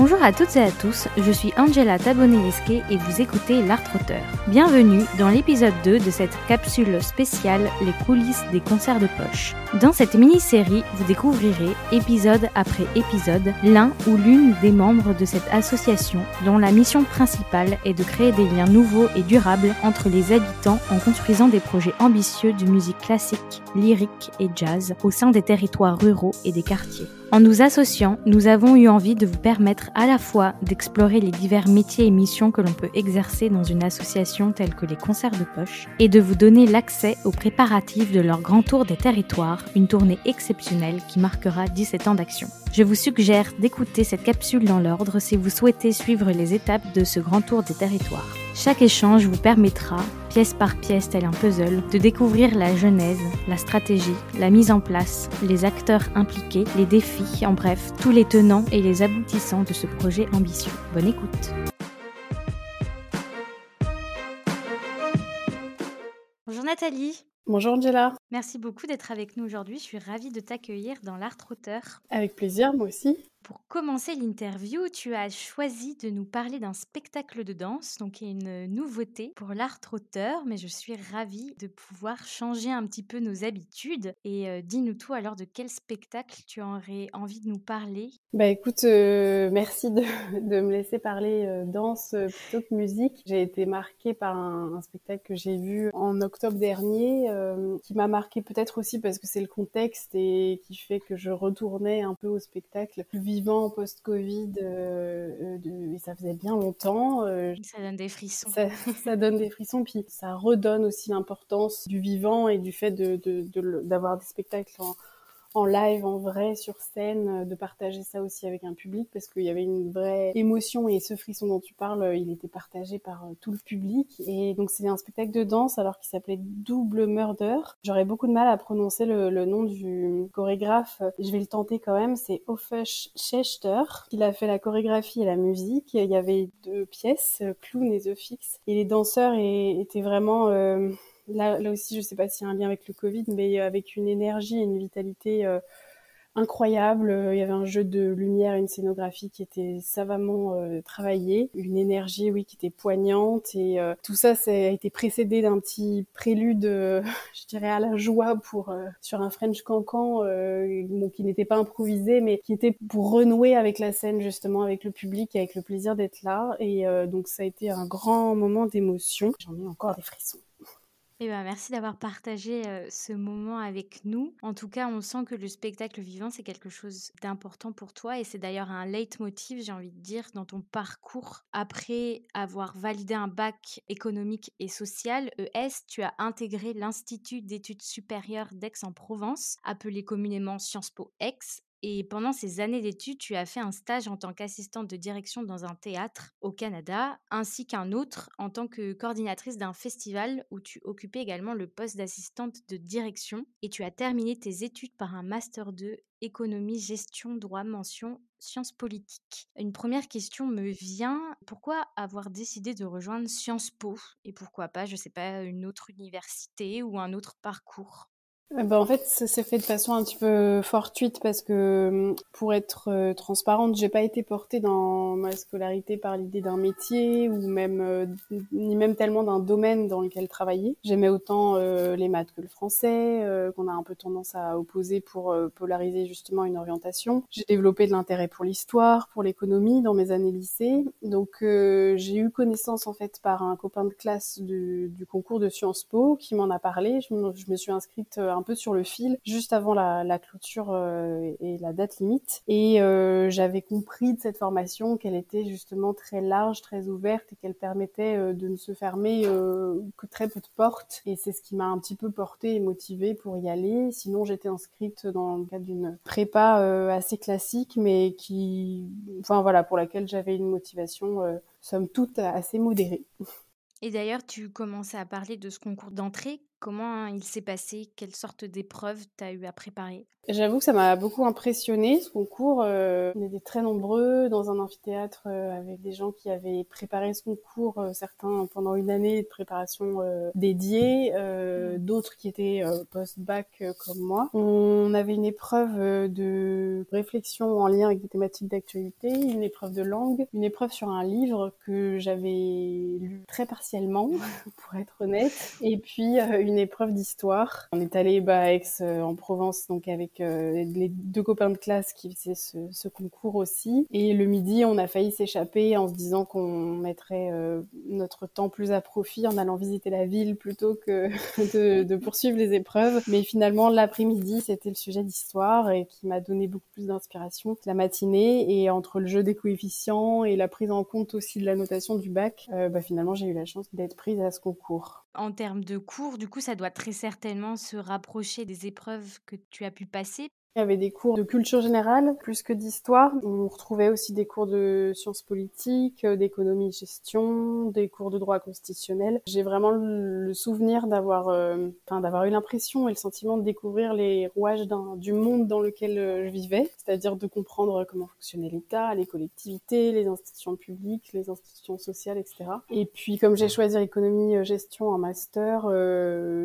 Bonjour à toutes et à tous, je suis Angela Tabonelesque et vous écoutez L'Art. Bienvenue dans l'épisode 2 de cette capsule spéciale Les coulisses des concerts de poche. Dans cette mini-série, vous découvrirez, épisode après épisode, l'un ou l'une des membres de cette association dont la mission principale est de créer des liens nouveaux et durables entre les habitants en construisant des projets ambitieux de musique classique, lyrique et jazz au sein des territoires ruraux et des quartiers. En nous associant, nous avons eu envie de vous permettre à la fois d'explorer les divers métiers et missions que l'on peut exercer dans une association telle que les concerts de poche et de vous donner l'accès aux préparatifs de leur grand tour des territoires, une tournée exceptionnelle qui marquera 17 ans d'action. Je vous suggère d'écouter cette capsule dans l'ordre si vous souhaitez suivre les étapes de ce grand tour des territoires. Chaque échange vous permettra, pièce par pièce tel un puzzle, de découvrir la genèse, la stratégie, la mise en place, les acteurs impliqués, les défis, en bref, tous les tenants et les aboutissants de ce projet ambitieux. Bonne écoute Bonjour Nathalie Bonjour Angela. Merci beaucoup d'être avec nous aujourd'hui. Je suis ravie de t'accueillir dans l'Art Trotteur. Avec plaisir, moi aussi. Pour commencer l'interview, tu as choisi de nous parler d'un spectacle de danse, donc une nouveauté pour l'art trotteur, mais je suis ravie de pouvoir changer un petit peu nos habitudes. Et euh, dis-nous tout alors de quel spectacle tu aurais envie de nous parler? Bah écoute, euh, merci de, me laisser parler euh, danse plutôt que musique. J'ai été marquée par un spectacle que j'ai vu en octobre dernier, qui m'a marquée peut-être aussi parce que c'est le contexte et qui fait que je retournais un peu au spectacle vivant post-Covid, euh, et ça faisait bien longtemps. Euh, ça donne des frissons. Ça, ça, donne des frissons, puis ça redonne aussi l'importance du vivant et du fait d'avoir de, de, des spectacles en, en live, en vrai, sur scène, euh, de partager ça aussi avec un public parce qu'il y avait une vraie émotion et ce frisson dont tu parles, euh, il était partagé par euh, tout le public. Et donc c'est un spectacle de danse alors qu'il s'appelait Double Murder. J'aurais beaucoup de mal à prononcer le, nom du chorégraphe. Je vais le tenter quand même. C'est Ofesh Schechter. Il a fait la chorégraphie et la musique. Il y avait deux pièces, Clown et The Fix. Et les danseurs étaient vraiment... Euh, là, là aussi, je sais pas s'il y a un lien avec le Covid, mais avec une énergie et une vitalité euh, incroyable. Il y avait un jeu de lumière, une scénographie qui était savamment euh, travaillée, une énergie, oui, qui était poignante. Et euh, tout ça, ça a été précédé d'un petit prélude, euh, je dirais, à la joie pour sur un French cancan, qui n'était pas improvisé, mais qui était pour renouer avec la scène, justement, avec le public, avec le plaisir d'être là. Et donc, ça a été un grand moment d'émotion. J'en ai encore des frissons. Eh ben, merci d'avoir partagé ce moment avec nous. En tout cas, on sent que le spectacle vivant, c'est quelque chose d'important pour toi et c'est d'ailleurs un leitmotiv, j'ai envie de dire, dans ton parcours. Après avoir validé un bac économique et social, ES, tu as intégré l'Institut d'études supérieures d'Aix-en-Provence, appelé communément Sciences Po Aix, et pendant ces années d'études, tu as fait un stage en tant qu'assistante de direction dans un théâtre au Canada, ainsi qu'un autre en tant que coordinatrice d'un festival où tu occupais également le poste d'assistante de direction. Et tu as terminé tes études par un master 2 économie, gestion, droit, mention, sciences politiques. Une première question me vient, pourquoi avoir décidé de rejoindre Sciences Po? Et pourquoi pas, je sais pas, une autre université ou un autre parcours? Euh, bah, en fait, ça s'est fait de façon un petit peu fortuite parce que, hum, pour être euh, transparente, j'ai pas été portée dans ma scolarité par l'idée d'un métier ou même euh, ni même tellement d'un domaine dans lequel travailler. J'aimais autant les maths que le français, qu'on a un peu tendance à opposer pour polariser justement une orientation. J'ai développé de l'intérêt pour l'histoire, pour l'économie dans mes années lycée. Donc j'ai eu connaissance en fait par un copain de classe du, concours de Sciences Po qui m'en a parlé. Je me, suis inscrite peu sur le fil juste avant la, clôture euh, et la date limite. Et euh, j'avais compris de cette formation qu'elle était justement très large, très ouverte et qu'elle permettait euh, de ne se fermer que très peu de portes. Et c'est ce qui m'a un petit peu porté et motivée pour y aller. Sinon, j'étais inscrite dans le cadre d'une prépa assez classique, mais qui, enfin voilà, pour laquelle j'avais une motivation, somme toute, assez modérée. Et d'ailleurs, tu commençais à parler de ce concours d'entrée. Comment il s'est passé? Quelle sorte d'épreuve tu as eu à préparer? J'avoue que ça m'a beaucoup impressionné ce concours. Euh, on était très nombreux dans un amphithéâtre euh, avec des gens qui avaient préparé ce concours, euh, certains pendant une année de préparation dédiée, d'autres qui étaient post-bac comme moi. On avait une épreuve de réflexion en lien avec des thématiques d'actualité, une épreuve de langue, une épreuve sur un livre que j'avais lu très partiellement, pour être honnête, et puis une épreuve d'histoire. On est allé bah, à Aix en Provence, donc avec euh, les deux copains de classe qui faisaient ce, concours aussi. Et le midi, on a failli s'échapper en se disant qu'on mettrait euh, notre temps plus à profit en allant visiter la ville plutôt que de, poursuivre les épreuves. Mais finalement, l'après-midi, c'était le sujet d'histoire et qui m'a donné beaucoup plus d'inspiration la matinée. Et entre le jeu des coefficients et la prise en compte aussi de la notation du bac, euh, bah, finalement, j'ai eu la chance d'être prise à ce concours. En termes de cours, du coup, ça doit très certainement se rapprocher des épreuves que tu as pu passer. Il y avait des cours de culture générale plus que d'histoire. On retrouvait aussi des cours de sciences politiques, euh, d'économie gestion, des cours de droit constitutionnel. J'ai vraiment le souvenir d'avoir, euh, enfin, d'avoir eu l'impression et le sentiment de découvrir les rouages du monde dans lequel euh, je vivais, c'est-à-dire de comprendre comment fonctionnait l'État, les collectivités, les institutions publiques, les institutions sociales, etc. Et puis, comme j'ai choisi économie gestion en master,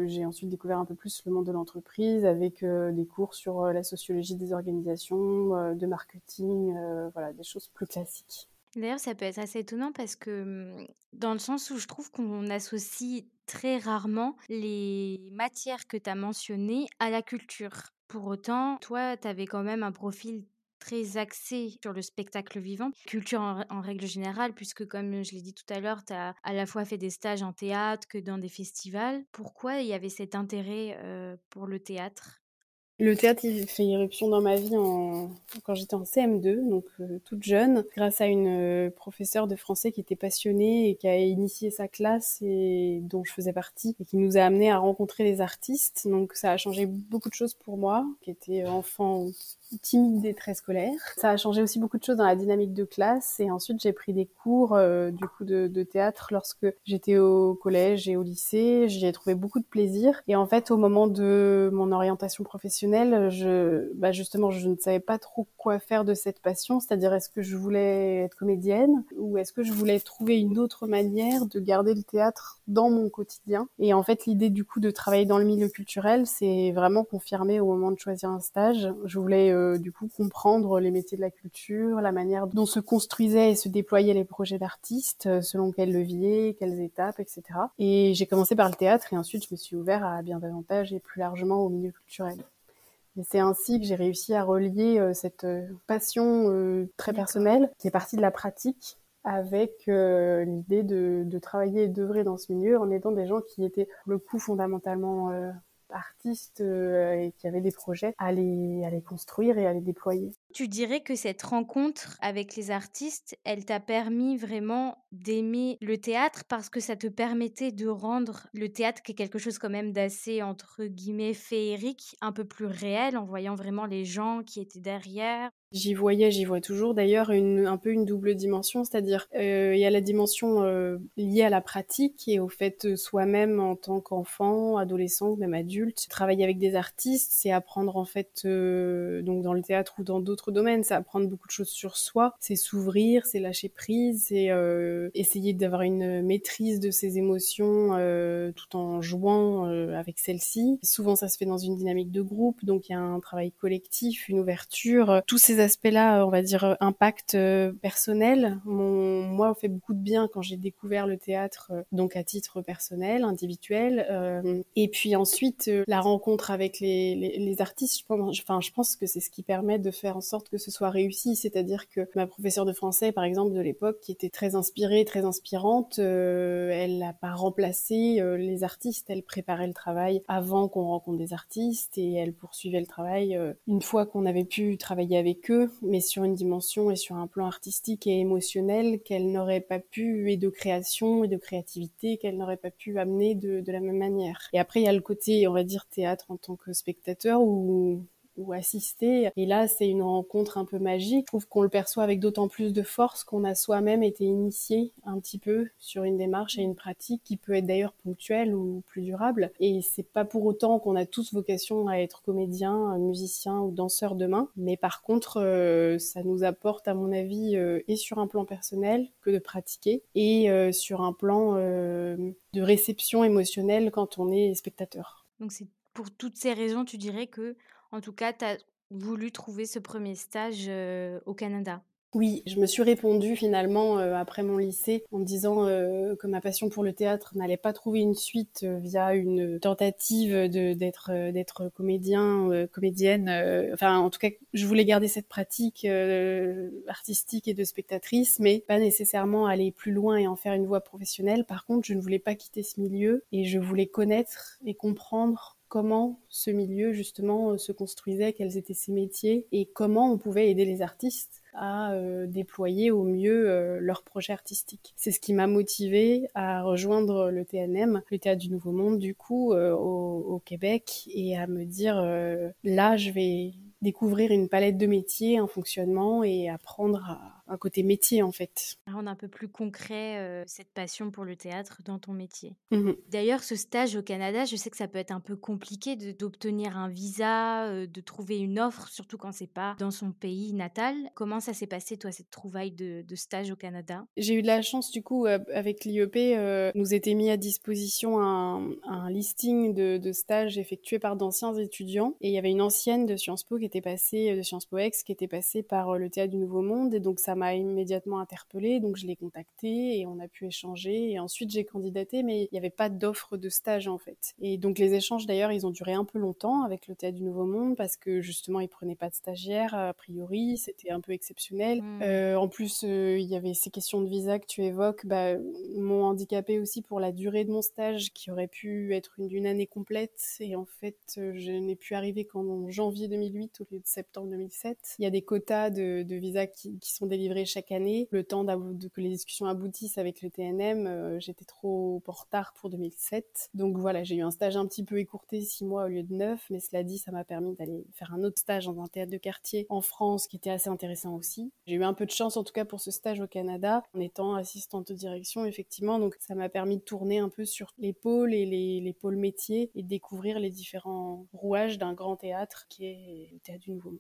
j'ai ensuite découvert un peu plus le monde de l'entreprise avec des cours sur la société sociologie des organisations, euh, de marketing, euh, voilà, des choses plus classiques. D'ailleurs, ça peut être assez étonnant parce que mmh, dans le sens où je trouve qu'on associe très rarement les matières que tu as mentionnées à la culture. Pour autant, toi, tu avais quand même un profil très axé sur le spectacle vivant, culture en, règle générale, puisque comme je l'ai dit tout à l'heure, tu as à la fois fait des stages en théâtre que dans des festivals. Pourquoi il y avait cet intérêt euh, pour le théâtre? Le théâtre, il fait irruption dans ma vie quand j'étais en CM2, donc euh, toute jeune, grâce à une euh, professeure de français qui était passionnée et qui a initié sa classe et dont je faisais partie et qui nous a amené à rencontrer des artistes. Donc ça a changé beaucoup de choses pour moi, qui était enfant timide et très scolaire. Ça a changé aussi beaucoup de choses dans la dynamique de classe et ensuite j'ai pris des cours euh, du coup de, théâtre lorsque j'étais au collège et au lycée. J'y ai trouvé beaucoup de plaisir et en fait au moment de mon orientation professionnelle, je, bah justement, je ne savais pas trop quoi faire de cette passion, c'est-à-dire est-ce que je voulais être comédienne ou est-ce que je voulais trouver une autre manière de garder le théâtre dans mon quotidien? Et en fait l'idée du coup de travailler dans le milieu culturel, c'est vraiment confirmé au moment de choisir un stage. Je voulais euh, du coup comprendre les métiers de la culture, la manière dont se construisaient et se déployaient les projets d'artistes, euh, selon quels leviers, quelles étapes, etc. Et j'ai commencé par le théâtre et ensuite je me suis ouvert à bien davantage et plus largement au milieu culturel. Et c'est ainsi que j'ai réussi à relier euh, cette passion très personnelle qui est partie de la pratique avec l'idée de, de, travailler et d'œuvrer dans ce milieu en aidant des gens qui étaient le coup fondamentalement artistes euh, et qui avaient des projets à les, construire et à les déployer. Tu dirais que cette rencontre avec les artistes, elle t'a permis vraiment d'aimer le théâtre parce que ça te permettait de rendre le théâtre, qui est quelque chose quand même d'assez, entre guillemets, féerique, un peu plus réel en voyant vraiment les gens qui étaient derrière. J'y voyais, j'y vois toujours d'ailleurs un peu une double dimension, c'est-à-dire euh, il y a la dimension euh, liée à la pratique et au fait euh, soi-même en tant qu'enfant, adolescent même adulte, travailler avec des artistes, c'est apprendre en fait donc dans le théâtre ou dans d'autres domaines, c'est apprendre beaucoup de choses sur soi, c'est s'ouvrir, c'est lâcher prise, c'est essayer d'avoir une maîtrise de ses émotions tout en jouant avec celles-ci. Souvent ça se fait dans une dynamique de groupe, donc il y a un travail collectif, une ouverture, tous ces aspects-là, on va dire euh, impact euh, personnel, mon, moi, fait beaucoup de bien quand j'ai découvert le théâtre, euh, donc à titre personnel, individuel. et puis ensuite, la rencontre avec les, artistes, je pense, enfin, je pense que c'est ce qui permet de faire en sorte que ce soit réussi. C'est-à-dire que ma professeure de français, par exemple, de l'époque, qui était très inspirée, très inspirante, elle n'a pas remplacé les artistes. Elle préparait le travail avant qu'on rencontre des artistes et elle poursuivait le travail une fois qu'on avait pu travailler avec eux mais sur une dimension et sur un plan artistique et émotionnel qu'elle n'aurait pas pu, et de création et de créativité, qu'elle n'aurait pas pu amener de, de la même manière. Et après, il y a le côté, on va dire, théâtre en tant que spectateur, où ou assister. Et là, c'est une rencontre un peu magique. Je trouve qu'on le perçoit avec d'autant plus de force qu'on a soi-même été initié un petit peu sur une démarche et une pratique qui peut être d'ailleurs ponctuelle ou plus durable. Et c'est pas pour autant qu'on a tous vocation à être comédien, musicien ou danseur demain. Mais par contre, euh, ça nous apporte, à mon avis, euh, et sur un plan personnel que de pratiquer, et euh, sur un plan de réception émotionnelle quand on est spectateur. Donc c'est pour toutes ces raisons, tu dirais que, en tout cas, tu as voulu trouver ce premier stage au Canada oui, je me suis répondu finalement après mon lycée en me disant que ma passion pour le théâtre n'allait pas trouver une suite via une tentative d'être d'être comédien, comédienne. enfin, en tout cas, je voulais garder cette pratique artistique et de spectatrice, mais pas nécessairement aller plus loin et en faire une voie professionnelle. Par contre, je ne voulais pas quitter ce milieu et je voulais connaître et comprendre comment ce milieu justement se construisait, quels étaient ses métiers et comment on pouvait aider les artistes à euh, déployer au mieux euh, leur projet artistique. C'est ce qui m'a motivée à rejoindre le TNM, le Théâtre du Nouveau Monde, du coup, euh, au, Québec, et à me dire, là, je vais découvrir une palette de métiers, un fonctionnement et apprendre à un côté métier en fait. Rendre un peu plus concret euh, cette passion pour le théâtre dans ton métier. Mmh D'ailleurs, ce stage au Canada, je sais que ça peut être un peu compliqué d'obtenir un visa, euh, de trouver une offre, surtout quand c'est pas dans son pays natal. Comment ça s'est passé toi cette trouvaille de, stage au Canada? J'ai eu de la chance du coup euh, avec l'IEP, nous était mis à disposition un, listing de, de, stages effectués par d'anciens étudiants et il y avait une ancienne de Sciences Po qui était passée de Sciences Po Ex qui était passée par le Théâtre du Nouveau Monde et donc ça m'a immédiatement interpellée, donc je l'ai contacté et on a pu échanger. Et ensuite, j'ai candidaté, mais il n'y avait pas d'offre de stage en fait. Et donc les échanges d'ailleurs, ils ont duré un peu longtemps avec le Théâtre du Nouveau Monde parce que justement, ils prenaient pas de stagiaires a priori, c'était un peu exceptionnel. Mmh. Euh, en plus, euh, il y avait ces questions de visa que tu évoques, bah, m'ont handicapé aussi pour la durée de mon stage qui aurait pu être d'une année complète. Et en fait, euh, je n'ai pu arriver qu'en janvier 2008 au lieu de septembre 2007. Il y a des quotas de, de visas qui, qui sont délivrés chaque année. Le temps que les discussions aboutissent avec le TNM, euh, j'étais trop en retard pour 2007. Donc voilà, j'ai eu un stage un petit peu écourté, six mois au lieu de neuf, mais cela dit, ça m'a permis d'aller faire un autre stage dans un théâtre de quartier en France qui était assez intéressant aussi. J'ai eu un peu de chance en tout cas pour ce stage au Canada en étant assistante de direction effectivement, donc ça m'a permis de tourner un peu sur les pôles et les, les pôles métiers et de découvrir les différents rouages d'un grand théâtre qui est le théâtre du Nouveau Monde.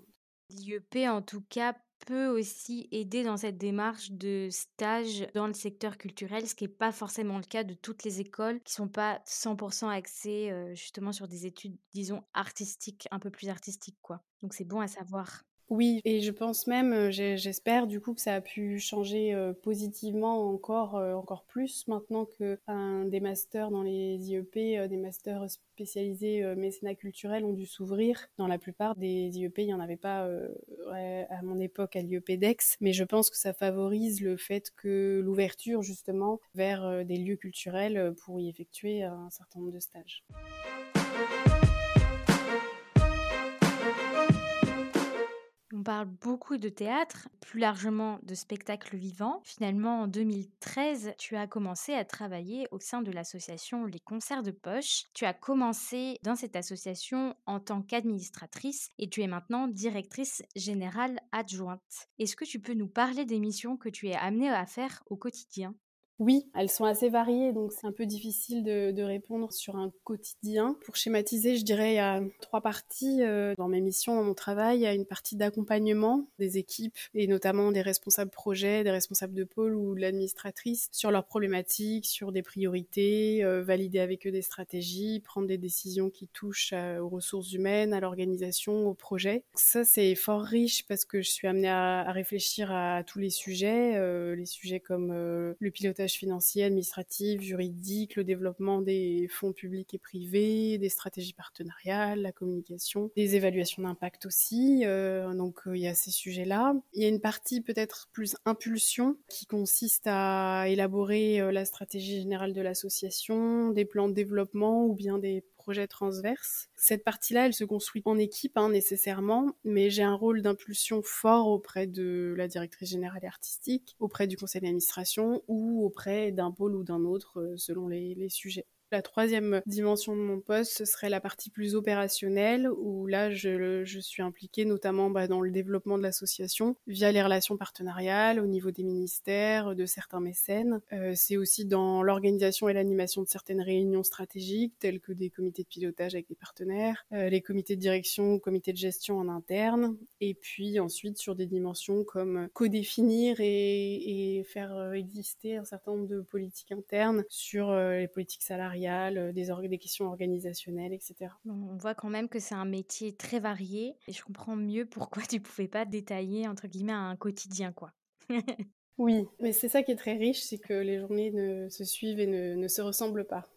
L'IEP en tout cas peut aussi aider dans cette démarche de stage dans le secteur culturel, ce qui n'est pas forcément le cas de toutes les écoles qui sont pas 100% axées justement sur des études, disons, artistiques, un peu plus artistiques, quoi. Donc c'est bon à savoir. Oui, et je pense même, euh, j'espère du coup que ça a pu changer euh, positivement encore, euh, encore plus maintenant que des masters dans les IEP, des masters spécialisés mécénat culturel ont dû s'ouvrir. Dans la plupart des IEP, il n'y en avait pas à mon époque à l'IEP d'Aix, mais je pense que ça favorise le fait que l'ouverture justement vers des lieux culturels pour y effectuer un certain nombre de stages. On parle beaucoup de théâtre, plus largement de spectacle vivant. Finalement, en 2013, tu as commencé à travailler au sein de l'association Les Concerts de Poche. Tu as commencé dans cette association en tant qu'administratrice et tu es maintenant directrice générale adjointe. Est-ce que tu peux nous parler des missions que tu es amenée à faire au quotidien? Oui, elles sont assez variées, donc c'est un peu difficile de, répondre sur un quotidien. Pour schématiser, je dirais il y a trois parties euh, dans mes missions, dans mon travail. Il y a une partie d'accompagnement des équipes et notamment des responsables projets, des responsables de pôle ou de l'administratrice sur leurs problématiques, sur des priorités, euh, valider avec eux des stratégies, prendre des décisions qui touchent aux ressources humaines, à l'organisation, au projet. Ça, c'est fort riche parce que je suis amenée à, réfléchir à, tous les sujets, euh, les sujets comme le pilotage financier, administratif, juridique, le développement des fonds publics et privés, des stratégies partenariales, la communication, des évaluations d'impact aussi. Euh, donc euh, il y a ces sujets-là. Il y a une partie peut-être plus impulsion qui consiste à élaborer euh, la stratégie générale de l'association, des plans de développement ou bien des projet transverse. Cette partie-là, elle se construit en équipe hein, nécessairement, mais j'ai un rôle d'impulsion fort auprès de la directrice générale artistique, auprès du conseil d'administration ou auprès d'un pôle ou d'un autre euh, selon les, sujets. La troisième dimension de mon poste, ce serait la partie plus opérationnelle, où là, je, suis impliquée notamment bah, dans le développement de l'association via les relations partenariales au niveau des ministères, de certains mécènes. Euh, c'est aussi dans l'organisation et l'animation de certaines réunions stratégiques, telles que des comités de pilotage avec des partenaires, euh, les comités de direction ou comités de gestion en interne, et puis ensuite sur des dimensions comme co-définir et, et faire euh, exister un certain nombre de politiques internes sur les politiques salariales, euh, des, des questions organisationnelles, etc. on voit quand même que c'est un métier très varié et je comprends mieux pourquoi tu pouvais pas détailler entre guillemets un quotidien quoi. oui, mais c'est ça qui est très riche, c'est que les journées ne se suivent et ne, ne se ressemblent pas.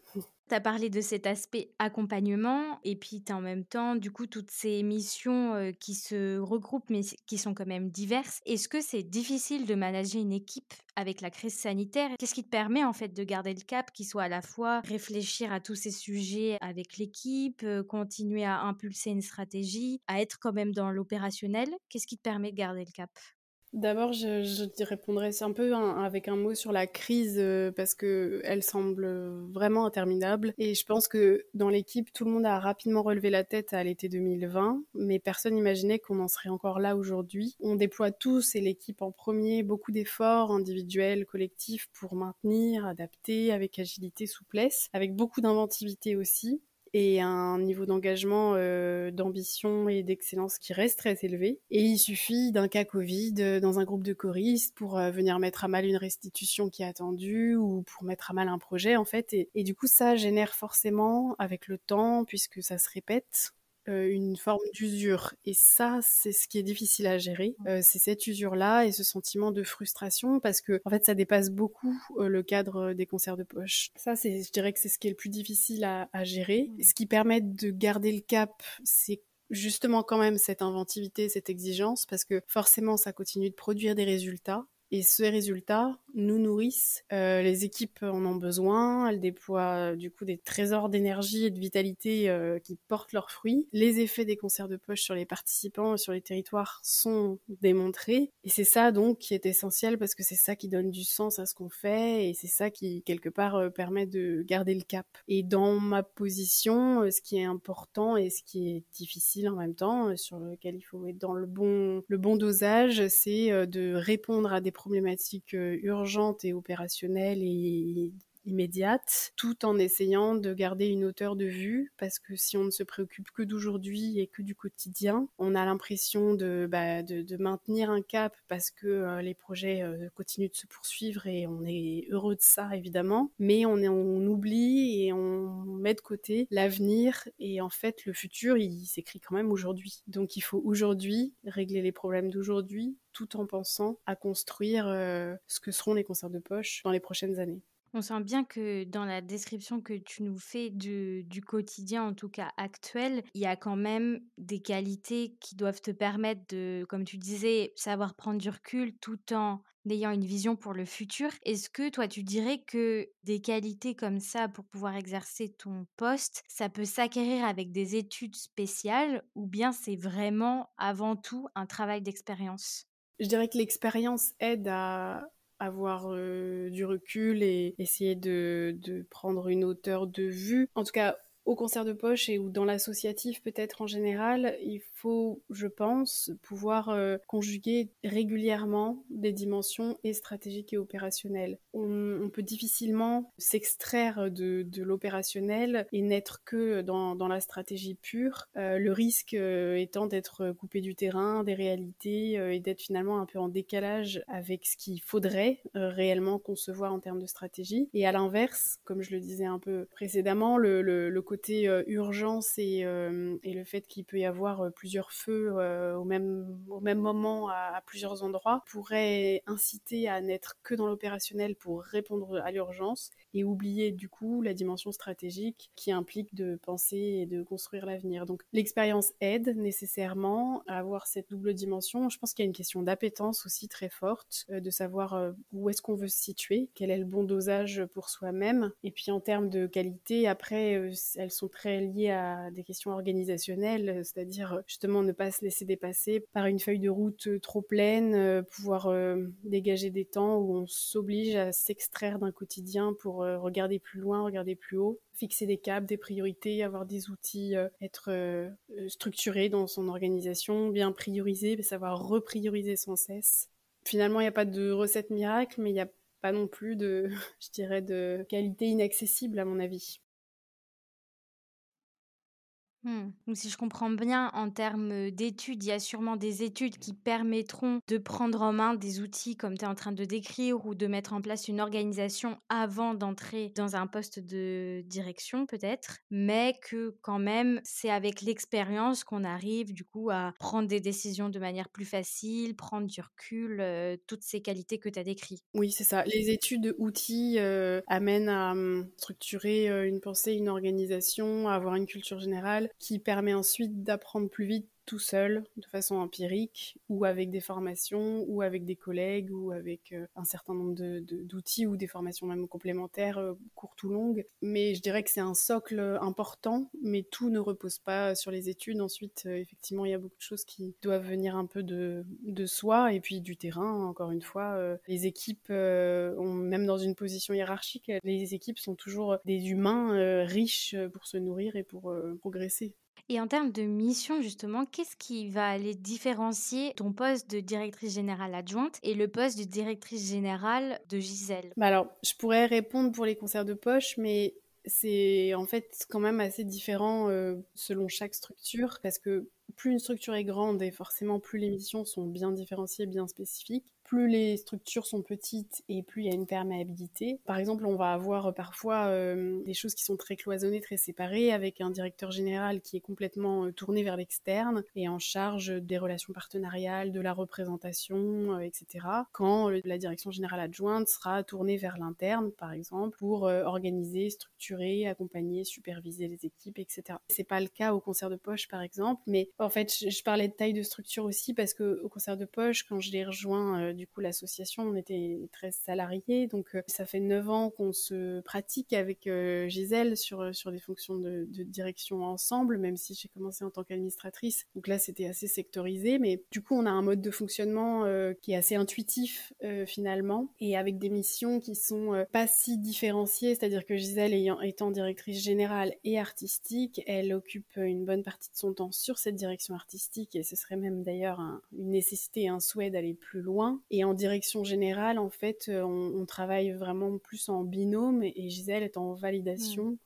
Tu as parlé de cet aspect accompagnement et puis tu as en même temps du coup toutes ces missions qui se regroupent mais qui sont quand même diverses. Est-ce que c'est difficile de manager une équipe avec la crise sanitaire? Qu'est-ce qui te permet en fait de garder le cap qui soit à la fois réfléchir à tous ces sujets avec l'équipe, continuer à impulser une stratégie, à être quand même dans l'opérationnel? Qu'est-ce qui te permet de garder le cap? D'abord, je, je répondrais un peu avec un mot sur la crise euh, parce que elle semble vraiment interminable et je pense que dans l'équipe, tout le monde a rapidement relevé la tête à l'été 2020, mais personne n'imaginait qu'on en serait encore là aujourd'hui. On déploie tous et l'équipe en premier beaucoup d'efforts individuels, collectifs pour maintenir, adapter avec agilité, souplesse, avec beaucoup d'inventivité aussi et un niveau d'engagement, euh, d'ambition et d'excellence qui reste très élevé. Et il suffit d'un cas Covid euh, dans un groupe de choristes pour euh, venir mettre à mal une restitution qui est attendue ou pour mettre à mal un projet en fait. Et, et du coup, ça génère forcément avec le temps, puisque ça se répète, euh, une forme d'usure. Et ça, c'est ce qui est difficile à gérer. Euh, c'est cette usure-là et ce sentiment de frustration parce que, en fait, ça dépasse beaucoup euh, le cadre des concerts de poche. Ça, c'est, je dirais que c'est ce qui est le plus difficile à, à gérer. ce qui permet de garder le cap, c'est justement quand même cette inventivité, cette exigence, parce que forcément, ça continue de produire des résultats. Et ces résultats nous nourrissent. Euh, les équipes en ont besoin. Elles déploient du coup des trésors d'énergie et de vitalité euh, qui portent leurs fruits. Les effets des concerts de poche sur les participants et sur les territoires sont démontrés. Et c'est ça donc qui est essentiel parce que c'est ça qui donne du sens à ce qu'on fait et c'est ça qui quelque part euh, permet de garder le cap. Et dans ma position, euh, ce qui est important et ce qui est difficile en même temps, euh, sur lequel il faut être dans le bon, le bon dosage, c'est de répondre à des problématiques euh, urgentes et opérationnelles et immédiate, tout en essayant de garder une hauteur de vue, parce que si on ne se préoccupe que d'aujourd'hui et que du quotidien, on a l'impression de, bah, maintenir un cap parce que euh, les projets euh, continuent de se poursuivre et on est heureux de ça évidemment, mais on oublie et on met de côté l'avenir et en fait le futur il s'écrit quand même aujourd'hui. Donc il faut aujourd'hui régler les problèmes d'aujourd'hui tout en pensant à construire euh, ce que seront les concerts de poche dans les prochaines années. On sent bien que dans la description que tu nous fais du quotidien, en tout cas actuel, il y a quand même des qualités qui doivent te permettre de, comme tu disais, savoir prendre du recul tout en ayant une vision pour le futur. Est-ce que toi, tu dirais que des qualités comme ça pour pouvoir exercer ton poste, ça peut s'acquérir avec des études spéciales ou bien c'est vraiment avant tout un travail d'expérience? Je dirais que l'expérience aide à avoir euh, du recul et essayer de, prendre une hauteur de vue. En tout cas, au concert de poche et ou dans l'associatif peut-être en général, il faut, je pense, pouvoir euh, conjuguer régulièrement des dimensions et stratégiques et opérationnelles. On, peut difficilement s'extraire de, l'opérationnel et n'être que dans, la stratégie pure, euh, le risque euh, étant d'être coupé du terrain, des réalités et d'être finalement un peu en décalage avec ce qu'il faudrait réellement concevoir en termes de stratégie. Et à l'inverse, comme je le disais un peu précédemment, le, côté urgence et, et, le fait qu'il peut y avoir euh, plusieurs feux au, même, au même moment à, plusieurs endroits pourrait inciter à n'être que dans l'opérationnel pour répondre à l'urgence et oublier du coup la dimension stratégique qui implique de penser et de construire l'avenir. Donc l'expérience aide nécessairement à avoir cette double dimension. Je pense qu'il y a une question d'appétence aussi très forte, de savoir où est-ce qu'on veut se situer, quel est le bon dosage pour soi-même. Et puis en termes de qualité, après, elle elles sont très liées à des questions organisationnelles, c'est-à-dire euh, justement ne pas se laisser dépasser par une feuille de route euh, trop pleine, euh, pouvoir dégager des temps où on s'oblige à, à s'extraire d'un quotidien pour regarder plus loin, regarder plus haut, fixer des caps, des priorités, avoir des outils, être structuré dans son organisation, bien prioriser, savoir reprioriser sans cesse. Finalement, il n'y a pas de recette miracle, mais il n'y a pas non plus de, je dirais, de qualité inaccessible à mon avis. Mmh. Donc si je comprends bien, en termes d'études, il y a sûrement des études qui permettront de prendre en main des outils comme tu es en train de décrire ou de mettre en place une organisation avant d'entrer dans un poste de direction peut-être, mais que quand même c'est avec l'expérience qu'on arrive du coup à prendre des décisions de manière plus facile, prendre du recul, toutes ces qualités que tu as décrites. Oui, c'est ça. Les études outils amènent à mmh, structurer une pensée, une organisation, à avoir une culture générale qui permet ensuite d'apprendre plus vite tout seul, de façon empirique, ou avec des formations, ou avec des collègues, ou avec euh, un certain nombre d'outils, ou des formations même complémentaires, euh, courtes ou longues. Mais je dirais que c'est un socle important, mais tout ne repose pas sur les études. Ensuite, euh, effectivement, il y a beaucoup de choses qui doivent venir un peu de, de soi, et puis du terrain, encore une fois. les équipes, même dans une position hiérarchique, les équipes sont toujours des humains riches pour se nourrir et pour progresser. Et en termes de mission, justement, qu'est-ce qui va aller différencier ton poste de directrice générale adjointe et le poste de directrice générale de Gisèle? Bah Alors, je pourrais répondre pour les concerts de poche, mais c'est en fait quand même assez différent euh, selon chaque structure parce que plus une structure est grande et forcément plus les missions sont bien différenciées, bien spécifiques, plus les structures sont petites et plus il y a une perméabilité. Par exemple, on va avoir euh, parfois euh, des choses qui sont très cloisonnées, très séparées, avec un directeur général qui est complètement euh, tourné vers l'externe et en charge des relations partenariales, de la représentation, etc. Quand la direction générale adjointe sera tournée vers l'interne, par exemple, pour organiser, structurer, accompagner, superviser les équipes, etc. C'est pas le cas au concert de poche, par exemple, mais en fait, je, parlais de taille de structure aussi parce que au concert de poche, quand je l'ai rejoint du coup l'association, on était 13 salariés, donc euh, ça fait 9 ans qu'on se pratique avec euh, Gisèle sur, euh, sur des fonctions de, direction ensemble, même si j'ai commencé en tant qu'administratrice. Donc là, c'était assez sectorisé, mais du coup, on a un mode de fonctionnement qui est assez intuitif finalement, et avec des missions qui sont pas si différenciées, c'est-à-dire que Gisèle ayant, étant directrice générale et artistique, elle occupe une bonne partie de son temps sur cette direction artistique, et ce serait même d'ailleurs une nécessité un souhait d'aller plus loin. Et en direction générale, en fait, euh, on, travaille vraiment plus en binôme et Gisèle est en validation. Mmh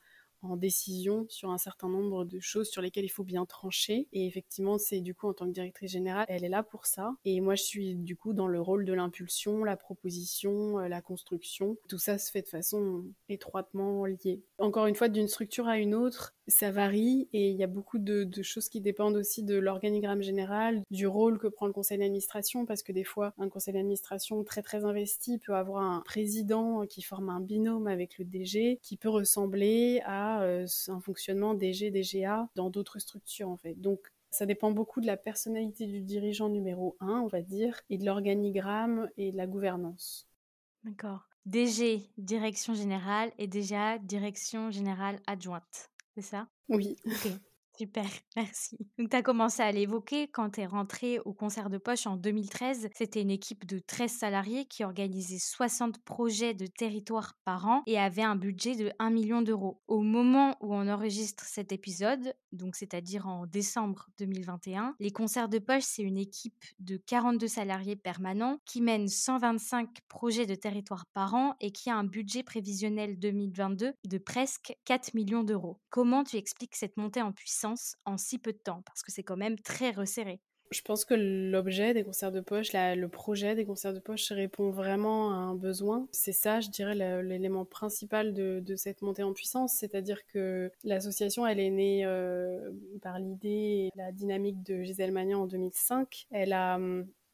en décision sur un certain nombre de choses sur lesquelles il faut bien trancher. Et effectivement, c'est du coup en tant que directrice générale, elle est là pour ça. Et moi, je suis du coup dans le rôle de l'impulsion, la proposition, euh, la construction. Tout ça se fait de façon étroitement liée. Encore une fois, d'une structure à une autre, ça varie et il y a beaucoup de, choses qui dépendent aussi de l'organigramme général, du rôle que prend le conseil d'administration, parce que des fois, un conseil d'administration très très investi peut avoir un président qui forme un binôme avec le DG, qui peut ressembler à euh, un fonctionnement DG-DGA dans d'autres structures en fait. Donc ça dépend beaucoup de la personnalité du dirigeant numéro 1, on va dire, et de l'organigramme et de la gouvernance. D'accord. DG, direction générale, et DGA, direction générale adjointe. C'est ça? Oui. Ok. Super, merci. Donc, tu as commencé à l'évoquer quand tu es rentré au concert de poche en 2013. C'était une équipe de 13 salariés qui organisait 60 projets de territoire par an et avait un budget de 1 million d'euros. Au moment où on enregistre cet épisode, donc c'est-à-dire en décembre 2021, les concerts de poche, c'est une équipe de 42 salariés permanents qui mène 125 projets de territoire par an et qui a un budget prévisionnel 2022 de presque 4 millions d'euros. Comment tu expliques cette montée en puissance en si peu de temps Parce que c'est quand même très resserré. Je pense que l'objet des concerts de poche, le projet des concerts de poche répond vraiment à un besoin. C'est ça, je dirais, l'élément principal de, cette montée en puissance. C'est-à-dire que l'association, elle est née euh, par l'idée et la dynamique de Gisèle Magnan en 2005. Elle a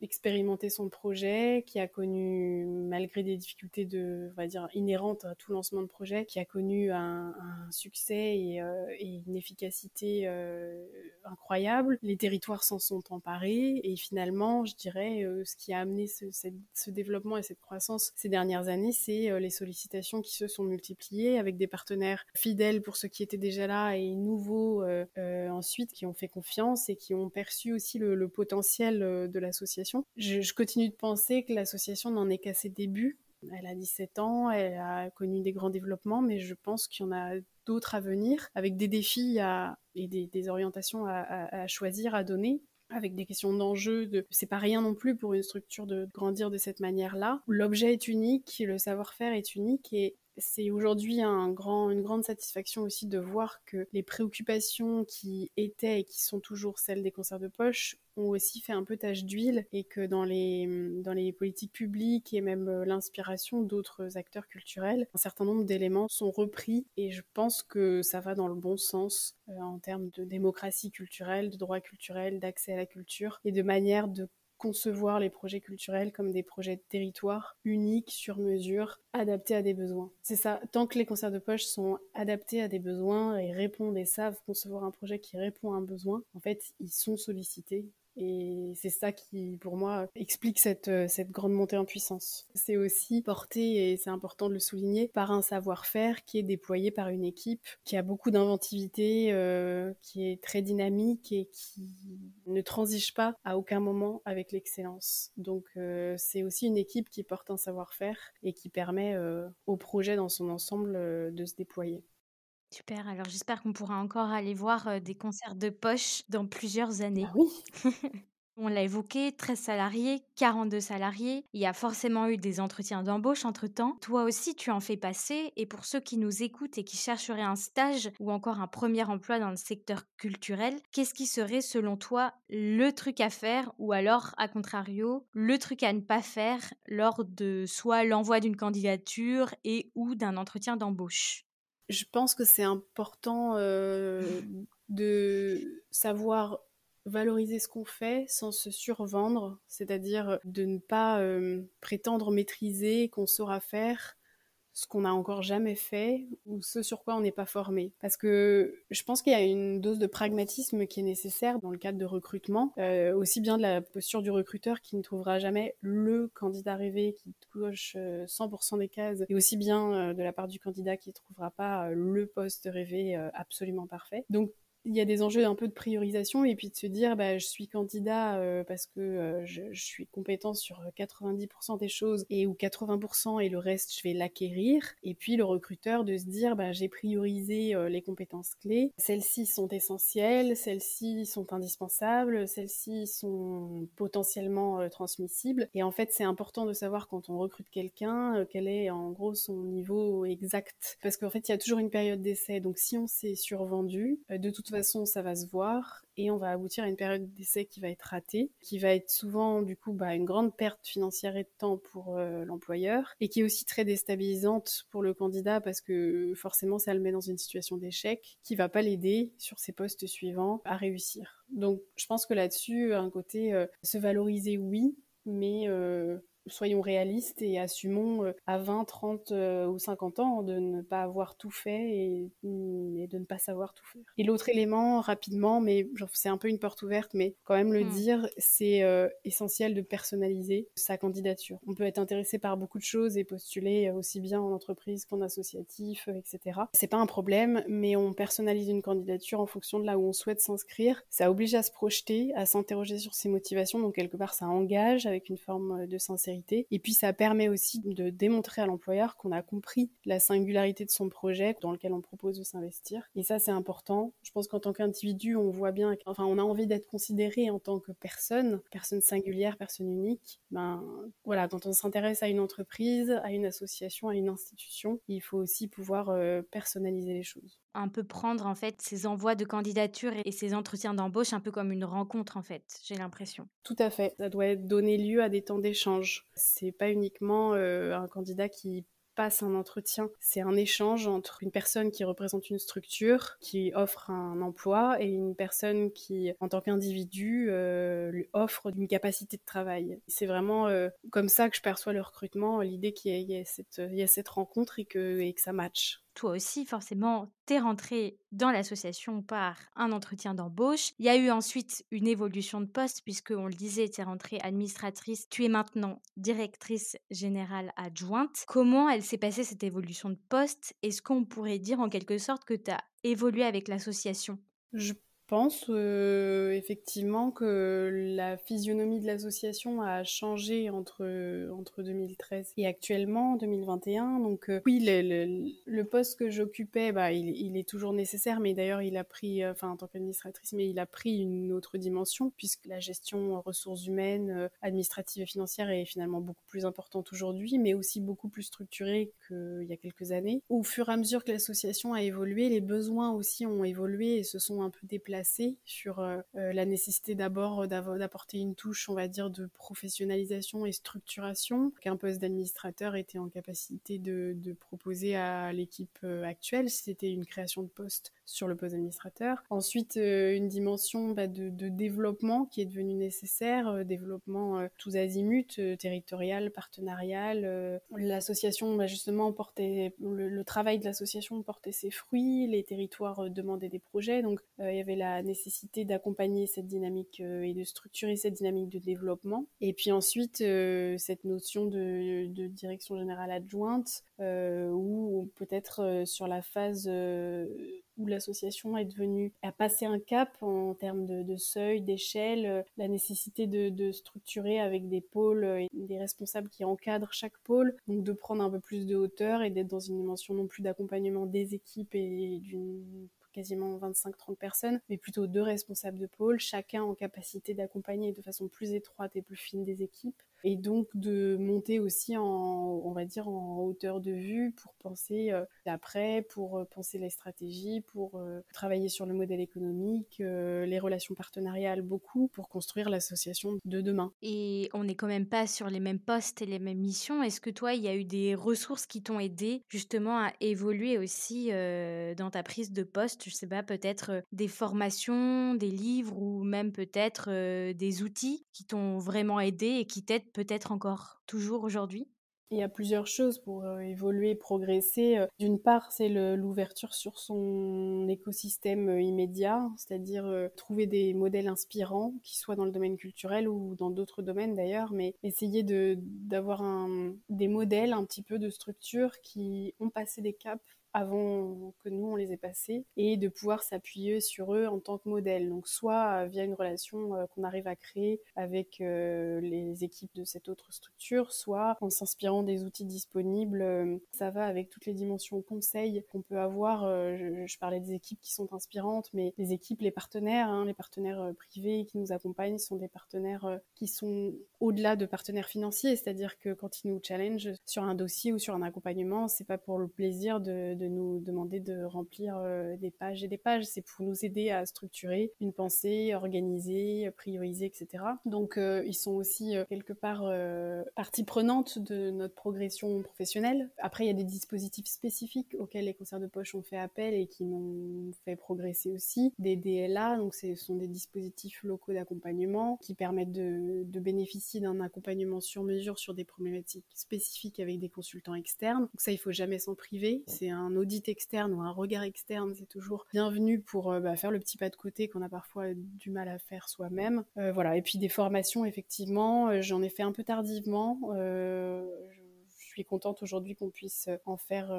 expérimenter son projet, qui a connu, malgré des difficultés de, on va dire, inhérentes à tout lancement de projet, qui a connu un, succès et, euh, et, une efficacité euh, incroyable. Les territoires s'en sont emparés et finalement, je dirais, euh, ce qui a amené ce, ce, développement et cette croissance ces dernières années, c'est les sollicitations qui se sont multipliées avec des partenaires fidèles pour ceux qui étaient déjà là et nouveaux ensuite qui ont fait confiance et qui ont perçu aussi le potentiel de l'association je, continue de penser que l'association n'en est qu'à ses débuts Elle a 17 ans, elle a connu des grands développements, mais je pense qu'il y en a d'autres à venir, avec des défis et des, orientations à, choisir, à donner avec des questions d'enjeu, de... c'est pas rien non plus pour une structure de grandir de cette manière-là. L'objet est unique, le savoir-faire est unique et c'est aujourd'hui une grande satisfaction aussi de voir que les préoccupations qui étaient et qui sont toujours celles des concerts de poche ont aussi fait un peu tache d'huile et que dans les, dans les politiques publiques et même euh, l'inspiration d'autres acteurs culturels, un certain nombre d'éléments sont repris et je pense que ça va dans le bon sens euh, en termes de démocratie culturelle, de droits culturels, d'accès à la culture et de manière de concevoir les projets culturels comme des projets de territoire uniques, sur mesure, adaptés à des besoins. C'est ça, tant que les concerts de poche sont adaptés à des besoins et répondent et savent concevoir un projet qui répond à un besoin, en fait, ils sont sollicités et c'est ça qui, pour moi, explique cette, euh, cette grande montée en puissance. C'est aussi porté, et c'est important de le souligner, par un savoir-faire qui est déployé par une équipe qui a beaucoup d'inventivité, euh, qui est très dynamique et qui ne transige pas à aucun moment avec l'excellence. Donc euh, c'est aussi une équipe qui porte un savoir-faire et qui permet au projet dans son ensemble de se déployer. Super, alors j'espère qu'on pourra encore aller voir, des concerts de poche dans plusieurs années. Ah oui. On l'a évoqué, 13 salariés, 42 salariés. Il y a forcément eu des entretiens d'embauche entre-temps. Toi aussi, tu en fais passer. Et pour ceux qui nous écoutent et qui chercheraient un stage ou encore un premier emploi dans le secteur culturel, qu'est-ce qui serait selon toi le truc à faire ou alors, à contrario, le truc à ne pas faire lors de soit l'envoi d'une candidature et ou d'un entretien d'embauche? Je pense que c'est important euh, de savoir valoriser ce qu'on fait sans se survendre, c'est-à-dire de ne pas euh, prétendre maîtriser qu'on saura faire ce qu'on n'a encore jamais fait ou ce sur quoi on n'est pas formé. Parce que je pense qu'il y a une dose de pragmatisme qui est nécessaire dans le cadre de recrutement, euh, aussi bien de la posture du recruteur qui ne trouvera jamais le candidat rêvé qui coche 100% euh, des cases, et aussi bien euh, de la part du candidat qui ne trouvera pas le poste rêvé absolument parfait. Donc il y a des enjeux un peu de priorisation et puis de se dire bah, je suis candidat euh, parce que euh, je, suis compétent sur 90% des choses et ou 80% et le reste je vais l'acquérir. Et puis le recruteur de se dire bah, j'ai priorisé euh, les compétences clés. Celles-ci sont essentielles celles-ci sont indispensables celles-ci sont potentiellement transmissibles. Et en fait c'est important de savoir quand on recrute quelqu'un quel est en gros son niveau exact. Parce qu'en fait il y a toujours une période d'essai. Donc si on s'est survendu de toute façon, ça va se voir et on va aboutir à une période d'essai qui va être ratée, qui va être souvent du coup bah, une grande perte financière et de temps pour euh, l'employeur et qui est aussi très déstabilisante pour le candidat parce que forcément ça le met dans une situation d'échec qui va pas l'aider sur ses postes suivants à réussir. Donc je pense que là-dessus, un côté euh, se valoriser oui, mais euh, soyons réalistes et assumons euh, à 20, 30 euh, ou 50 ans de ne pas avoir tout fait et, de ne pas savoir tout faire. Et l'autre élément, rapidement, mais c'est un peu une porte ouverte, mais quand même le hmm. dire, c'est euh, essentiel de personnaliser sa candidature. On peut être intéressé par beaucoup de choses et postuler aussi bien en entreprise qu'en associatif, etc. C'est pas un problème, mais on personnalise une candidature en fonction de là où on souhaite s'inscrire. Ça oblige à se projeter, à s'interroger sur ses motivations, donc quelque part ça engage avec une forme de sincérité et puis ça permet aussi de démontrer à l'employeur qu'on a compris la singularité de son projet dans lequel on propose de s'investir. Et ça c'est important. Je pense qu'en tant qu'individu, on voit bien, enfin on a envie d'être considéré en tant que personne, personne singulière, personne unique. Ben voilà, quand on s'intéresse à une entreprise, à une association, à une institution, il faut aussi pouvoir euh, personnaliser les choses un peu prendre en fait ces envois de candidature et ces entretiens d'embauche un peu comme une rencontre en fait, j'ai l'impression. Tout à fait, ça doit donner lieu à des temps d'échange. C'est pas uniquement euh, un candidat qui passe un entretien, c'est un échange entre une personne qui représente une structure, qui offre un emploi, et une personne qui, en tant qu'individu, euh, lui offre une capacité de travail. C'est vraiment euh, comme ça que je perçois le recrutement, l'idée qu'il y, ait cette, cette rencontre et que, et que ça matche toi aussi, forcément, t'es rentrée dans l'association par un entretien d'embauche. Il y a eu ensuite une évolution de poste, puisque on le disait, tu es rentrée administratrice, tu es maintenant directrice générale adjointe. Comment elle s'est passée cette évolution de poste? Est-ce qu'on pourrait dire en quelque sorte que tu as évolué avec l'association? Pense euh, effectivement que la physionomie de l'association a changé entre, entre 2013 et actuellement, 2021. Donc euh, oui, le, poste que j'occupais, bah, il, est toujours nécessaire, mais d'ailleurs il a pris, euh, enfin en tant qu'administratrice, mais il a pris une autre dimension puisque la gestion ressources humaines, administratives et financières est finalement beaucoup plus importante aujourd'hui, mais aussi beaucoup plus structurée qu'il y a quelques années. Au fur et à mesure que l'association a évolué, les besoins aussi ont évolué et se sont un peu déplacés sur euh, euh, la nécessité d'abord d'apporter une touche, on va dire, de professionnalisation et structuration qu'un poste d'administrateur était en capacité de, proposer à l'équipe euh, actuelle. C'était une création de poste sur le poste d'administrateur. Ensuite, une dimension bah, de, développement qui est devenue nécessaire, développement tous azimuts, territorial, partenarial. L'association, bah, justement, portait le, travail de l'association portait ses fruits, les territoires demandaient des projets, donc il y avait la nécessité d'accompagner cette dynamique euh, et de structurer cette dynamique de développement. Et puis ensuite, euh, cette notion de, direction générale adjointe, euh, ou peut-être sur la phase où l'association est devenue, a passé un cap en termes de, seuil, d'échelle, la nécessité de, de, structurer avec des pôles et des responsables qui encadrent chaque pôle, donc de prendre un peu plus de hauteur et d'être dans une dimension non plus d'accompagnement des équipes et d'une quasiment 25-30 personnes, mais plutôt deux responsables de pôle, chacun en capacité d'accompagner de façon plus étroite et plus fine des équipes et donc de monter aussi en, on va dire, en hauteur de vue pour penser euh, l'après, pour euh, penser les stratégies, pour euh, travailler sur le modèle économique, les relations partenariales, beaucoup pour construire l'association de demain. Et on n'est quand même pas sur les mêmes postes et les mêmes missions. Est-ce que toi, il y a eu des ressources qui t'ont aidé justement à évoluer aussi dans ta prise de poste? Je sais pas, peut-être des formations, des livres ou même peut-être des outils qui t'ont vraiment aidé et qui t'aident peut-être encore toujours aujourd'hui? Il y a plusieurs choses pour euh, évoluer, progresser. Euh, d'une part, c'est l'ouverture sur son écosystème euh, immédiat, c'est-à-dire trouver des modèles inspirants, qui soient dans le domaine culturel ou dans d'autres domaines d'ailleurs, mais essayer d'avoir des modèles un petit peu de structure qui ont passé des caps avant que nous on les ait passés et de pouvoir s'appuyer sur eux en tant que modèle. Donc soit via une relation euh, qu'on arrive à créer avec euh, les équipes de cette autre structure, soit en s'inspirant des outils disponibles. Ça va avec toutes les dimensions conseil qu'on peut avoir. Euh, je, parlais des équipes qui sont inspirantes, mais les équipes, les partenaires, hein, les partenaires privés qui nous accompagnent sont des partenaires qui sont au-delà de partenaires financiers, c'est-à-dire que quand ils nous challenge sur un dossier ou sur un accompagnement, c'est pas pour le plaisir de de nous demander de remplir euh, des pages et des pages, c'est pour nous aider à structurer une pensée, organiser, prioriser, etc. Donc euh, ils sont aussi euh, quelque part partie prenante de notre progression professionnelle. Après, il y a des dispositifs spécifiques auxquels les concerts de poche ont fait appel et qui m'ont fait progresser aussi. Des DLA, donc ce sont des dispositifs locaux d'accompagnement qui permettent de, de bénéficier d'un accompagnement sur mesure sur des problématiques spécifiques avec des consultants externes. Donc ça, il faut jamais s'en priver. C'est un audit externe ou un regard externe, c'est toujours bienvenu pour euh, bah, faire le petit pas de côté qu'on a parfois du mal à faire soi-même. Euh, voilà. Et puis des formations, effectivement, euh, j'en ai fait un peu tardivement. je suis contente aujourd'hui qu'on puisse en faire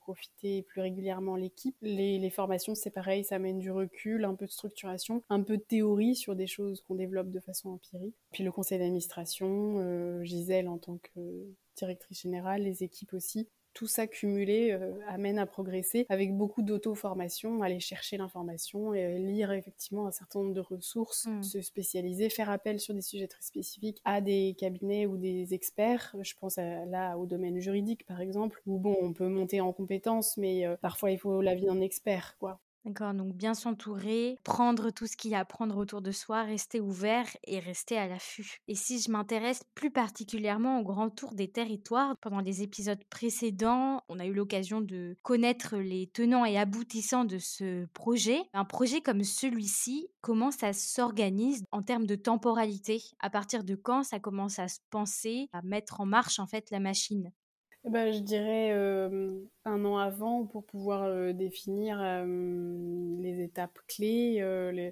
profiter plus régulièrement l'équipe. Les, formations, c'est pareil, ça amène du recul, un peu de structuration, un peu de théorie sur des choses qu'on développe de façon empirique. Puis le conseil d'administration, Gisèle en tant que directrice générale, les équipes aussi tout ça cumulé euh, amène à progresser avec beaucoup d'auto-formation, aller chercher l'information et lire effectivement un certain nombre de ressources, mm. se spécialiser, faire appel sur des sujets très spécifiques à des cabinets ou des experts. Je pense là au domaine juridique par exemple, où bon, on peut monter en compétences, mais euh, parfois il faut l'avis d'un expert, quoi. D'accord, donc bien s'entourer, prendre tout ce qu'il y a à prendre autour de soi, rester ouvert et rester à l'affût. Et si je m'intéresse plus particulièrement au grand tour des territoires, pendant les épisodes précédents, on a eu l'occasion de connaître les tenants et aboutissants de ce projet. Un projet comme celui-ci, comment ça s'organise en termes de temporalité? À partir de quand ça commence à se penser, à mettre en marche en fait la machine? Eh ben, je dirais euh, un an avant pour pouvoir euh, définir euh, les étapes clés.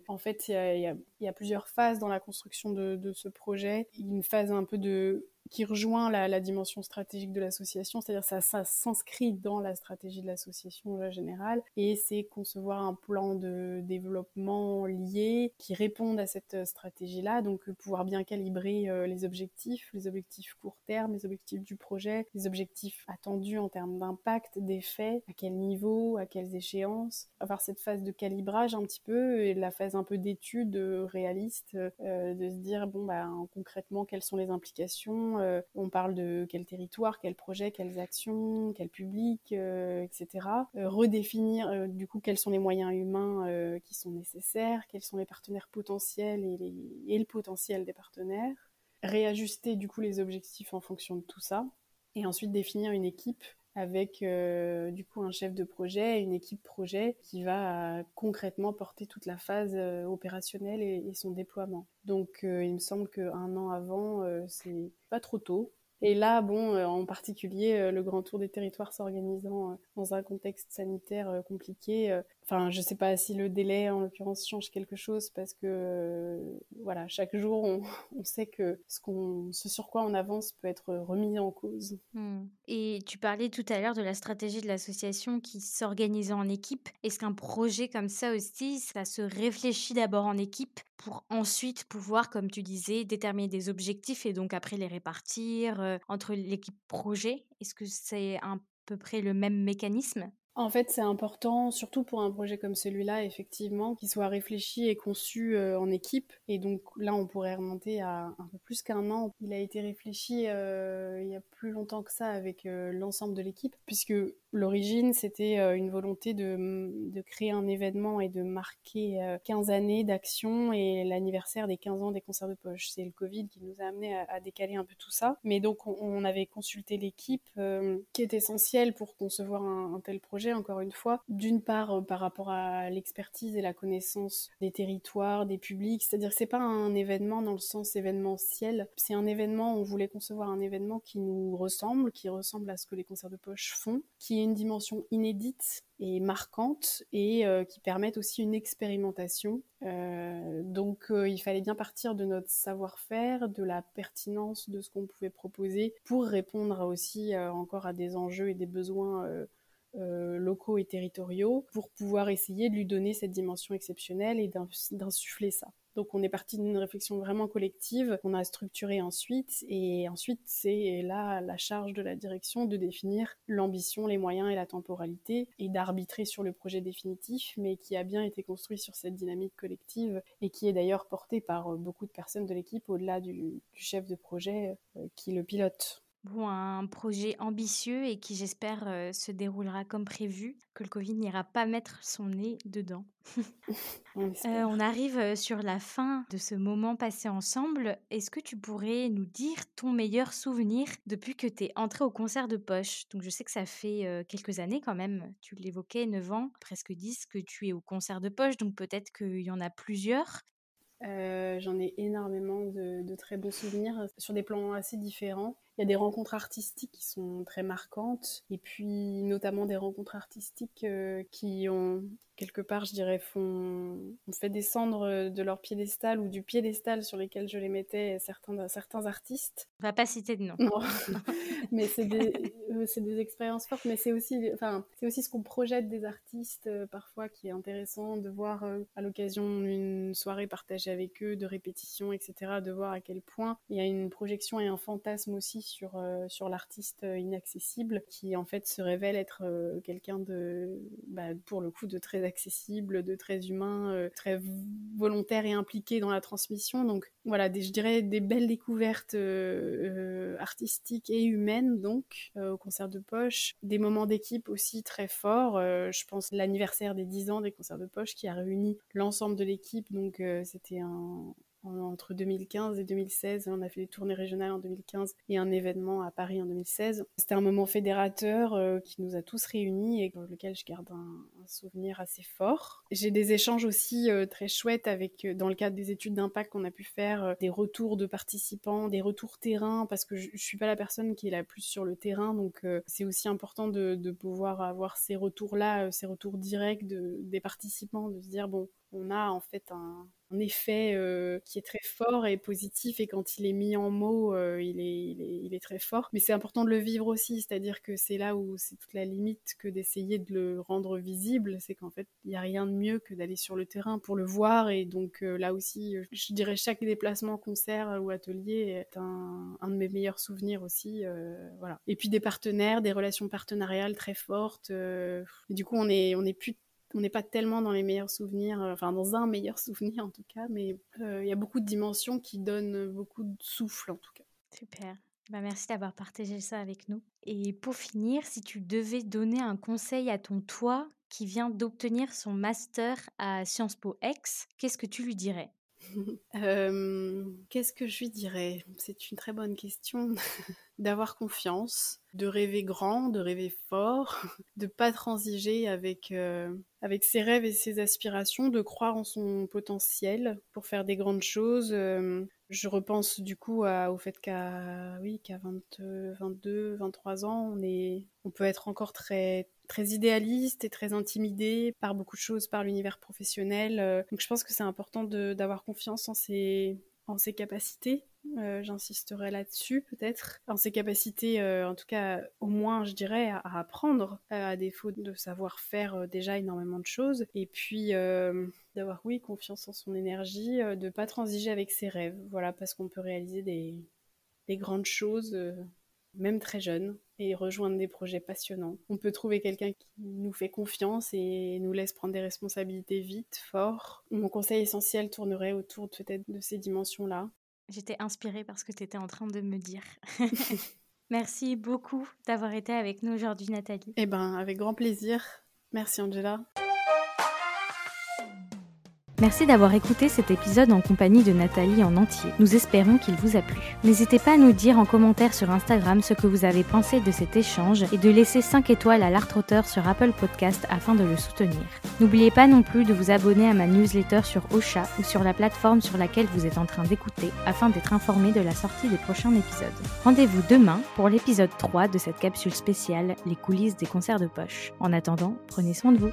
En fait, il y a, plusieurs phases dans la construction de, de, ce projet. Une phase un peu de qui rejoint la, dimension stratégique de l'association, c'est-à-dire ça, s'inscrit dans la stratégie de l'association générale, et c'est concevoir un plan de développement lié qui réponde à cette stratégie-là, donc pouvoir bien calibrer les objectifs, les objectifs court terme, les objectifs du projet, les objectifs attendus en termes d'impact, d'effet, à quel niveau, à quelles échéances, avoir cette phase de calibrage un petit peu et la phase un peu d'étude réaliste, euh, de se dire bon bah concrètement quelles sont les implications, euh, on parle de quel territoire, quel projet, quelles actions, quel public, euh, etc. redéfinir du coup quels sont les moyens humains qui sont nécessaires, quels sont les partenaires potentiels et, et le potentiel des partenaires réajuster du coup les objectifs en fonction de tout ça, et ensuite définir une équipe avec euh, du coup un chef de projet, une équipe projet qui va euh, concrètement porter toute la phase euh, opérationnelle et, son déploiement. Donc il me semble qu'un an avant, c'est pas trop tôt. Et là, bon, euh, en particulier, euh, le grand tour des territoires s'organisant euh, dans un contexte sanitaire compliqué. Enfin, je sais pas si le délai, en l'occurrence, change quelque chose parce que, voilà, chaque jour, on, sait que ce, sur quoi on avance peut être remis en cause. Hmm. Et tu parlais tout à l'heure de la stratégie de l'association qui s'organisait en équipe. Est-ce qu'un projet comme ça aussi, ça se réfléchit d'abord en équipe pour ensuite pouvoir, comme tu disais, déterminer des objectifs et donc après les répartir euh, entre l'équipe projet? Est-ce que c'est à peu près le même mécanisme? En fait, c'est important, surtout pour un projet comme celui-là, effectivement, qu'il soit réfléchi et conçu euh, en équipe. Et donc là, on pourrait remonter à un peu plus qu'un an. Il a été réfléchi euh, il y a plus longtemps que ça avec euh, l'ensemble de l'équipe, puisque l'origine, c'était une volonté de, de, créer un événement et de marquer 15 années d'action et l'anniversaire des 15 ans des concerts de poche. C'est le Covid qui nous a amené à, décaler un peu tout ça. Mais donc, on, avait consulté l'équipe, qui est essentielle pour concevoir un tel projet encore une fois. D'une part, euh, par rapport à l'expertise et la connaissance des territoires, des publics. C'est-à-dire que c'est pas un événement dans le sens événementiel. C'est un événement, on voulait concevoir un événement qui nous ressemble, qui ressemble à ce que les concerts de poche font, qui une dimension inédite et marquante et euh, qui permettent aussi une expérimentation. Euh, donc il fallait bien partir de notre savoir-faire, de la pertinence de ce qu'on pouvait proposer pour répondre aussi encore à des enjeux et des besoins euh, locaux et territoriaux pour pouvoir essayer de lui donner cette dimension exceptionnelle et d'insuffler ça. Donc on est parti d'une réflexion vraiment collective qu'on a structurée ensuite et ensuite c'est là la charge de la direction de définir l'ambition, les moyens et la temporalité et d'arbitrer sur le projet définitif mais qui a bien été construit sur cette dynamique collective et qui est d'ailleurs porté par beaucoup de personnes de l'équipe au-delà du, chef de projet euh, qui le pilote. Bon, un projet ambitieux et qui, j'espère, euh, se déroulera comme prévu, que le Covid n'ira pas mettre son nez dedans. on, euh, on arrive euh, sur la fin de ce moment passé ensemble. Est-ce que tu pourrais nous dire ton meilleur souvenir depuis que tu es entré au concert de poche? Donc, je sais que ça fait quelques années quand même. Tu l'évoquais, 9 ans, presque 10, que tu es au concert de poche. Donc, peut-être qu'il y en a plusieurs. J'en ai énormément de, de, très beaux souvenirs sur des plans assez différents. Il y a des rencontres artistiques qui sont très marquantes, et puis notamment des rencontres artistiques euh, qui ont quelque part, je dirais, font, on fait descendre de leur piédestal ou du piédestal sur lesquels je les mettais certains, certains artistes. On va pas citer de nom. Non. mais c'est des, euh, des expériences fortes, mais c'est aussi, enfin, c'est aussi ce qu'on projette des artistes euh, parfois qui est intéressant de voir à l'occasion d'une soirée partagée avec eux, de répétition, etc., de voir à quel point il y a une projection et un fantasme aussi sur, euh, sur l'artiste inaccessible qui en fait se révèle être euh, quelqu'un de, bah, pour le coup, de très accessible, de très humain, euh, très volontaire et impliqué dans la transmission. Donc voilà, je dirais des belles découvertes artistiques et humaines donc au concert de poche, des moments d'équipe aussi très forts. je pense l'anniversaire des 10 ans des concerts de poche qui a réuni l'ensemble de l'équipe. Donc c'était un, entre 2015 et 2016. On a fait des tournées régionales en 2015 et un événement à Paris en 2016. C'était un moment fédérateur euh, qui nous a tous réunis et pour lequel je garde un, souvenir assez fort. J'ai des échanges aussi euh, très chouettes avec, euh, dans le cadre des études d'impact qu'on a pu faire, des retours de participants, des retours terrain, parce que je, je, suis pas la personne qui est la plus sur le terrain, donc c'est aussi important de, pouvoir avoir ces retours-là, ces retours directs de, des participants, de se dire bon, on a en fait un, un effet qui est très fort et positif, et quand il est mis en mots, il, est, très fort. Mais c'est important de le vivre aussi, c'est-à-dire que c'est là où c'est toute la limite que d'essayer de le rendre visible, c'est qu'en fait, il n'y a rien de mieux que d'aller sur le terrain pour le voir, et donc là aussi, je dirais chaque déplacement, concert ou atelier est un, un de mes meilleurs souvenirs aussi. voilà. Et puis des partenaires, des relations partenariales très fortes. et du coup, on est, on est plus on n'est pas tellement dans les meilleurs souvenirs, euh, enfin dans un meilleur souvenir en tout cas, mais euh, il y a beaucoup de dimensions qui donnent beaucoup de souffle en tout cas. Super. Bah merci d'avoir partagé ça avec nous. Et pour finir, si tu devais donner un conseil à ton toi qui vient d'obtenir son master à Sciences Po X, qu'est-ce que tu lui dirais? Euh, Qu'est-ce que je lui dirais? C'est une très bonne question. D'avoir confiance, de rêver grand, de rêver fort, de pas transiger avec, euh, avec ses rêves et ses aspirations, de croire en son potentiel pour faire des grandes choses. Euh, je repense du coup au fait qu'à oui, qu'à 22, 23 ans, on, est, on peut être encore très, très idéaliste et très intimidé par beaucoup de choses, par l'univers professionnel. Euh, donc je pense que c'est important d'avoir confiance en ses, en ses capacités. Euh, J'insisterai là-dessus peut-être. En ses capacités, euh, en tout cas au moins je dirais, à, apprendre, à défaut de savoir faire déjà énormément de choses. Et puis d'avoir, oui, confiance en son énergie, de pas transiger avec ses rêves. Voilà, parce qu'on peut réaliser des grandes choses même très jeune, et rejoindre des projets passionnants. On peut trouver quelqu'un qui nous fait confiance et nous laisse prendre des responsabilités vite, fort. Mon conseil essentiel tournerait autour peut-être de ces dimensions-là. J'étais inspirée par ce que tu étais en train de me dire. Merci beaucoup d'avoir été avec nous aujourd'hui, Nathalie. Eh ben, avec grand plaisir. Merci, Angela. Merci d'avoir écouté cet épisode en compagnie de Nathalie en entier. Nous espérons qu'il vous a plu. N'hésitez pas à nous dire en commentaire sur Instagram ce que vous avez pensé de cet échange et de laisser 5 étoiles à l'art-auteur sur Apple Podcast afin de le soutenir. N'oubliez pas non plus de vous abonner à ma newsletter sur Ocha ou sur la plateforme sur laquelle vous êtes en train d'écouter afin d'être informé de la sortie des prochains épisodes. Rendez-vous demain pour l'épisode 3 de cette capsule spéciale Les coulisses des concerts de poche. En attendant, prenez soin de vous.